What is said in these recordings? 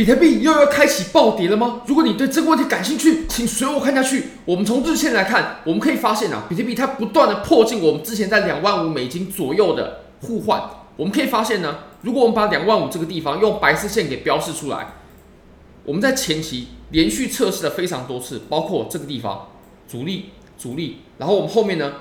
比特币又要开启暴跌了吗？如果你对这个问题感兴趣，请随我看下去。我们从日线来看，我们可以发现啊，比特币它不断的破进我们之前在两万五美金左右的互换。我们可以发现呢，如果我们把两万五这个地方用白色线给标示出来，我们在前期连续测试了非常多次，包括这个地方阻力、阻力，然后我们后面呢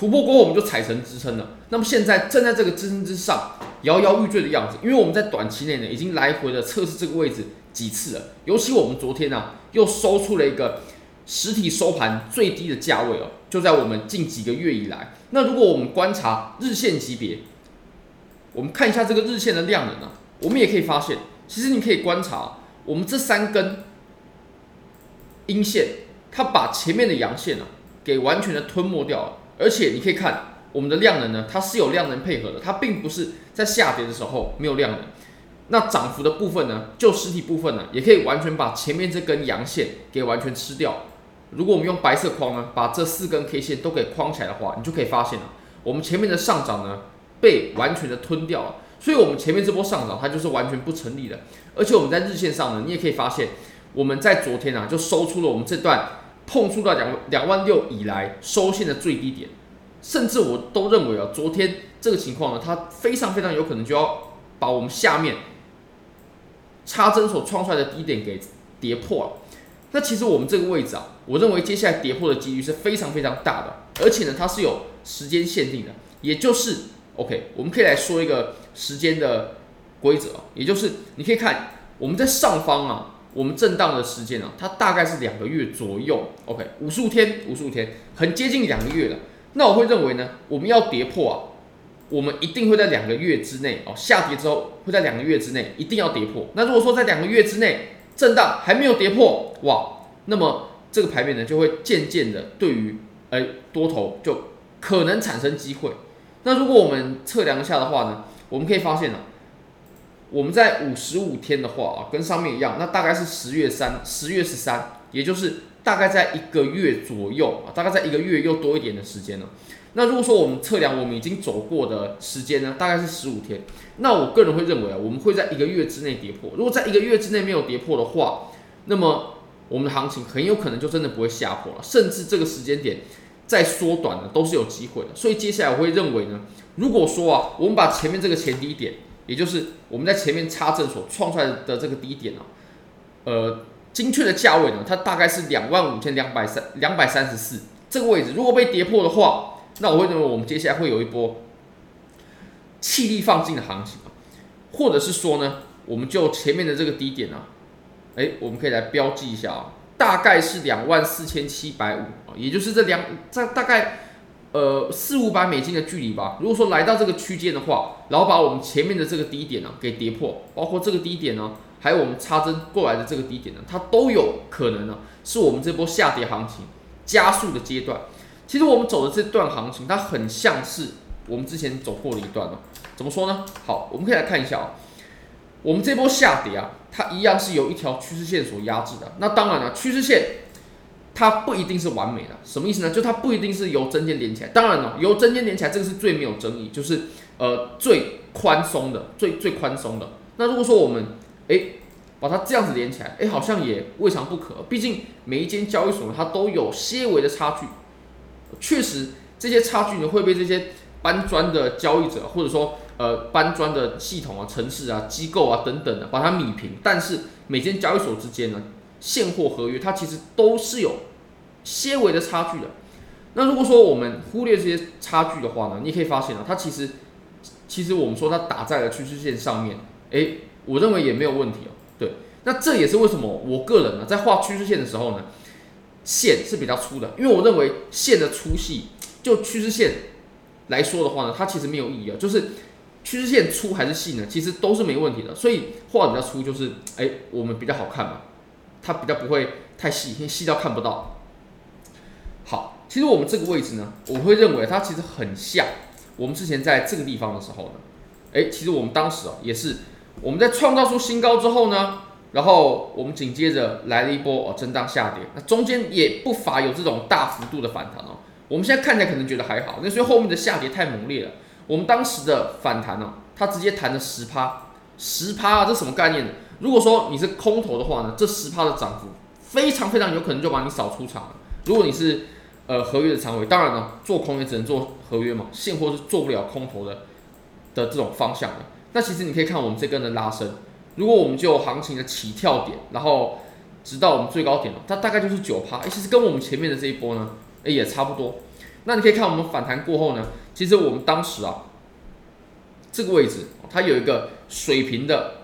突破过后，我们就踩成支撑了。那么现在站在这个支撑之上，摇摇欲坠的样子，因为我们在短期内呢已经来回的测试这个位置几次了，尤其我们昨天呢、啊、又收出了一个实体收盘最低的价位哦，就在我们近几个月以来。那如果我们观察日线级别，我们看一下这个日线的量能啊，我们也可以发现，其实你可以观察我们这三根阴线，它把前面的阳线啊给完全的吞没掉了，而且你可以看。我们的量能呢，它是有量能配合的，它并不是在下跌的时候没有量能。那涨幅的部分呢，就实体部分呢，也可以完全把前面这根阳线给完全吃掉。如果我们用白色框呢，把这四根 K 线都给框起来的话，你就可以发现了，我们前面的上涨呢被完全的吞掉了。所以，我们前面这波上涨它就是完全不成立的。而且我们在日线上呢，你也可以发现，我们在昨天啊就收出了我们这段碰触到两两万六以来收线的最低点。甚至我都认为啊，昨天这个情况呢，它非常非常有可能就要把我们下面插针所创出来的低点给跌破了。那其实我们这个位置啊，我认为接下来跌破的几率是非常非常大的，而且呢，它是有时间限定的，也就是 OK，我们可以来说一个时间的规则，也就是你可以看我们在上方啊，我们震荡的时间啊，它大概是两个月左右，OK，五十五天，五十五天，很接近两个月了。那我会认为呢，我们要跌破啊，我们一定会在两个月之内哦，下跌之后会在两个月之内一定要跌破。那如果说在两个月之内震荡还没有跌破，哇，那么这个牌面呢就会渐渐的对于哎多头就可能产生机会。那如果我们测量一下的话呢，我们可以发现呢，我们在五十五天的话啊，跟上面一样，那大概是十月三、十月十三，也就是。大概在一个月左右啊，大概在一个月又多一点的时间了。那如果说我们测量我们已经走过的时间呢，大概是十五天。那我个人会认为啊，我们会在一个月之内跌破。如果在一个月之内没有跌破的话，那么我们的行情很有可能就真的不会下破了，甚至这个时间点再缩短呢都是有机会的。所以接下来我会认为呢，如果说啊，我们把前面这个前低点，也就是我们在前面插针所创出来的这个低点啊，呃。精确的价位呢，它大概是两万五千两百三两百三十四这个位置。如果被跌破的话，那我会认为我们接下来会有一波气力放尽的行情啊，或者是说呢，我们就前面的这个低点啊，哎，我们可以来标记一下啊，大概是两万四千七百五啊，也就是这两这大概呃四五百美金的距离吧。如果说来到这个区间的话，然后把我们前面的这个低点呢给跌破，包括这个低点呢。还有我们插针过来的这个低点呢，它都有可能呢，是我们这波下跌行情加速的阶段。其实我们走的这段行情，它很像是我们之前走过的一段哦。怎么说呢？好，我们可以来看一下啊，我们这波下跌啊，它一样是由一条趋势线所压制的。那当然了，趋势线它不一定是完美的，什么意思呢？就它不一定是由针尖连起来。当然了，由针尖连起来这个是最没有争议，就是呃最宽松的，最最宽松的。那如果说我们诶，把它这样子连起来，诶，好像也未尝不可。毕竟每一间交易所，它都有些微的差距。确实，这些差距呢会被这些搬砖的交易者，或者说呃搬砖的系统啊、城市啊、机构啊等等的，把它弭平。但是每间交易所之间呢，现货合约它其实都是有些微的差距的。那如果说我们忽略这些差距的话呢，你可以发现啊，它其实其实我们说它打在了趋势线上面，诶。我认为也没有问题哦。对，那这也是为什么我个人呢，在画趋势线的时候呢，线是比较粗的，因为我认为线的粗细，就趋势线来说的话呢，它其实没有意义啊。就是趋势线粗还是细呢，其实都是没问题的。所以画比较粗，就是哎，我们比较好看嘛，它比较不会太细，因为细到看不到。好，其实我们这个位置呢，我会认为它其实很像我们之前在这个地方的时候呢，哎，其实我们当时啊也是。我们在创造出新高之后呢，然后我们紧接着来了一波哦震荡下跌，那中间也不乏有这种大幅度的反弹哦。我们现在看起来可能觉得还好，那所以后面的下跌太猛烈了。我们当时的反弹呢，它直接弹了十趴，十趴啊，这什么概念呢？如果说你是空头的话呢，这十趴的涨幅非常非常有可能就把你扫出场了。如果你是呃合约的仓位，当然了，做空也只能做合约嘛，现货是做不了空头的的这种方向的。那其实你可以看我们这根的拉升，如果我们就行情的起跳点，然后直到我们最高点了它大概就是九趴，其实跟我们前面的这一波呢，诶也差不多。那你可以看我们反弹过后呢，其实我们当时啊，这个位置它有一个水平的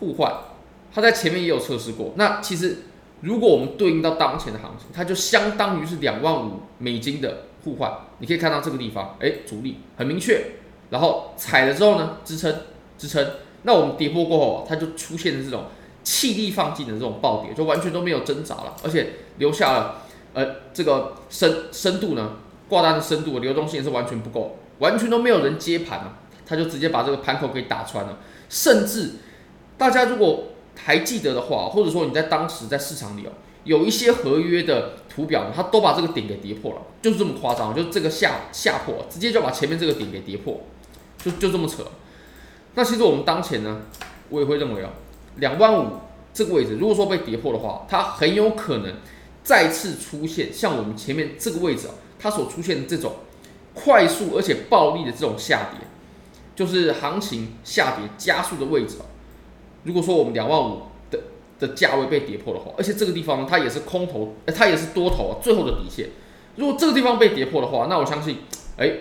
互换，它在前面也有测试过。那其实如果我们对应到当前的行情，它就相当于是两万五美金的互换。你可以看到这个地方，哎，阻力很明确，然后踩了之后呢，支撑支撑。那我们跌破过后，它就出现了这种气力放尽的这种暴跌，就完全都没有挣扎了，而且留下了呃这个深深度呢。挂单的深度、流动性也是完全不够，完全都没有人接盘了，它就直接把这个盘口给打穿了。甚至大家如果还记得的话，或者说你在当时在市场里哦，有一些合约的图表，它都把这个点给跌破了，就是这么夸张，就是这个下下破，直接就把前面这个点给跌破，就就这么扯。那其实我们当前呢，我也会认为哦，两万五这个位置，如果说被跌破的话，它很有可能再次出现像我们前面这个位置啊。它所出现的这种快速而且暴力的这种下跌，就是行情下跌加速的位置。如果说我们两万五的的价位被跌破的话，而且这个地方，它也是空头，它也是多头啊，最后的底线。如果这个地方被跌破的话，那我相信，哎，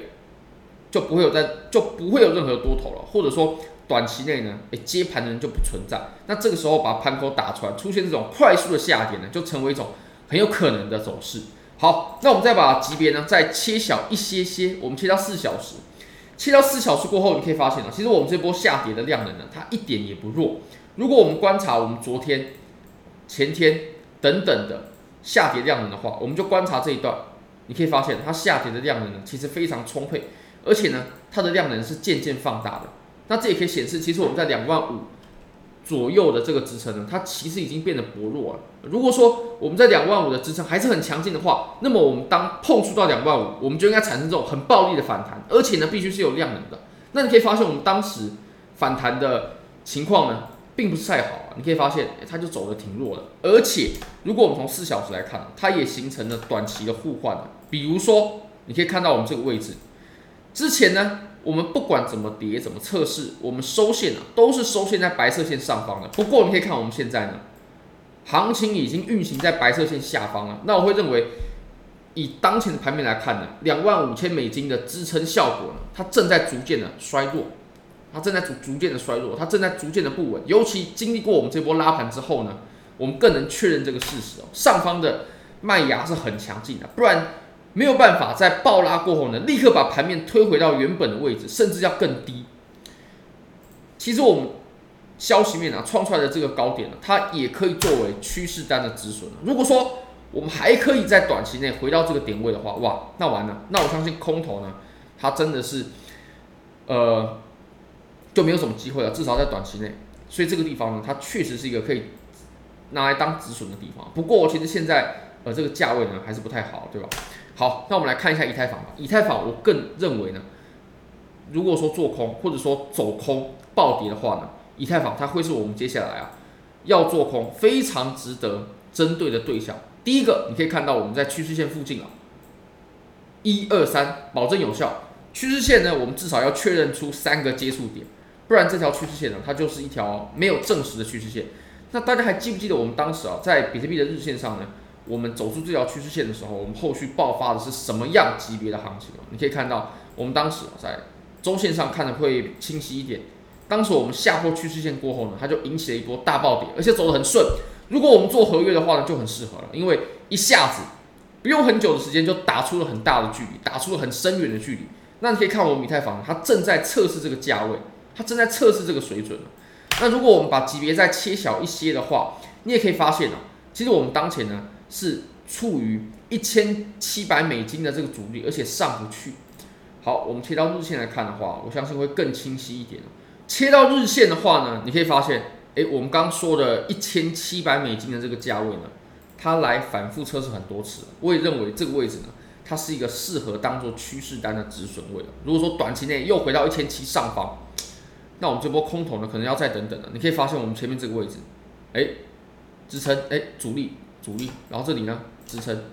就不会有在，就不会有任何多头了，或者说短期内呢，哎，接盘的人就不存在。那这个时候把盘口打穿，出现这种快速的下跌呢，就成为一种很有可能的走势。好，那我们再把级别呢再切小一些些，我们切到四小时，切到四小时过后，你可以发现啊，其实我们这波下跌的量能呢，它一点也不弱。如果我们观察我们昨天、前天等等的下跌量能的话，我们就观察这一段，你可以发现它下跌的量能呢，其实非常充沛，而且呢，它的量能是渐渐放大的。那这也可以显示，其实我们在两万五。左右的这个支撑呢，它其实已经变得薄弱了。如果说我们在两万五的支撑还是很强劲的话，那么我们当碰触到两万五，我们就应该产生这种很暴力的反弹，而且呢，必须是有量能的。那你可以发现，我们当时反弹的情况呢，并不是太好啊。你可以发现，它就走的挺弱的。而且，如果我们从四小时来看，它也形成了短期的互换。比如说，你可以看到我们这个位置，之前呢。我们不管怎么跌，怎么测试，我们收线啊，都是收线在白色线上方的。不过你可以看我们现在呢，行情已经运行在白色线下方了。那我会认为，以当前的盘面来看呢，两万五千美金的支撑效果呢，它正在逐渐的衰弱，它正在逐逐渐的衰弱，它正在逐渐的不稳。尤其经历过我们这波拉盘之后呢，我们更能确认这个事实哦，上方的卖芽是很强劲的，不然。没有办法在暴拉过后呢，立刻把盘面推回到原本的位置，甚至要更低。其实我们消息面啊创出来的这个高点呢，它也可以作为趋势单的止损。如果说我们还可以在短期内回到这个点位的话，哇，那完了，那我相信空头呢，它真的是呃就没有什么机会了，至少在短期内。所以这个地方呢，它确实是一个可以拿来当止损的地方。不过其实现在呃这个价位呢还是不太好，对吧？好，那我们来看一下以太坊吧。以太坊，我更认为呢，如果说做空或者说走空暴跌的话呢，以太坊它会是我们接下来啊要做空非常值得针对的对象。第一个，你可以看到我们在趋势线附近啊，一二三，保证有效。趋势线呢，我们至少要确认出三个接触点，不然这条趋势线呢，它就是一条没有证实的趋势线。那大家还记不记得我们当时啊，在比特币的日线上呢？我们走出这条趋势线的时候，我们后续爆发的是什么样级别的行情？你可以看到，我们当时在周线上看的会清晰一点。当时我们下破趋势线过后呢，它就引起了一波大暴跌，而且走得很顺。如果我们做合约的话呢，就很适合了，因为一下子不用很久的时间就打出了很大的距离，打出了很深远的距离。那你可以看我们以太坊，它正在测试这个价位，它正在测试这个水准。那如果我们把级别再切小一些的话，你也可以发现啊，其实我们当前呢。是处于一千七百美金的这个阻力，而且上不去。好，我们切到日线来看的话，我相信会更清晰一点。切到日线的话呢，你可以发现，诶，我们刚说的一千七百美金的这个价位呢，它来反复测试很多次。我也认为这个位置呢，它是一个适合当做趋势单的止损位。如果说短期内又回到一千七上方，那我们这波空头呢，可能要再等等了。你可以发现我们前面这个位置，哎，支撑，哎，阻力，阻力，然后这里呢，支撑，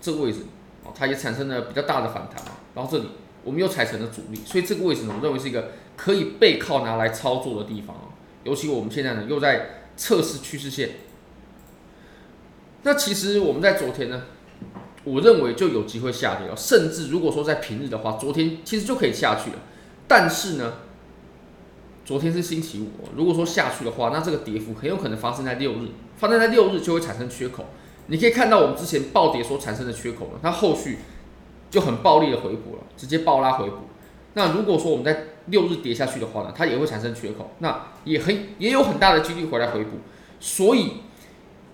这个位置，哦，它也产生了比较大的反弹啊。然后这里我们又踩成了阻力，所以这个位置呢，我认为是一个可以背靠拿来操作的地方啊。尤其我们现在呢，又在测试趋势线。那其实我们在昨天呢，我认为就有机会下跌了，甚至如果说在平日的话，昨天其实就可以下去了。但是呢，昨天是星期五，如果说下去的话，那这个跌幅很有可能发生在六日，发生在六日就会产生缺口。你可以看到我们之前暴跌所产生的缺口呢，它后续就很暴力的回补了，直接暴拉回补。那如果说我们在六日跌下去的话呢，它也会产生缺口，那也很也有很大的几率回来回补。所以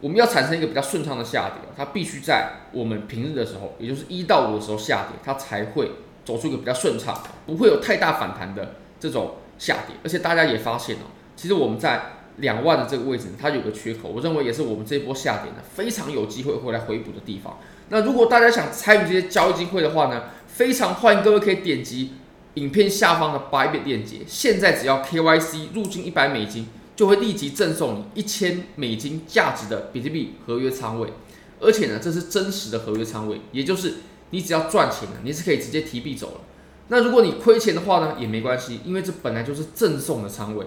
我们要产生一个比较顺畅的下跌，它必须在我们平日的时候，也就是一到五的时候下跌，它才会走出一个比较顺畅，不会有太大反弹的这种。下跌，而且大家也发现哦，其实我们在两万的这个位置，它有个缺口，我认为也是我们这一波下跌呢非常有机会回来回补的地方。那如果大家想参与这些交易机会的话呢，非常欢迎各位可以点击影片下方的 Bybit 链接，现在只要 KYC 入金一百美金，就会立即赠送你一千美金价值的比特币合约仓位，而且呢，这是真实的合约仓位，也就是你只要赚钱了，你是可以直接提币走了。那如果你亏钱的话呢，也没关系，因为这本来就是赠送的仓位。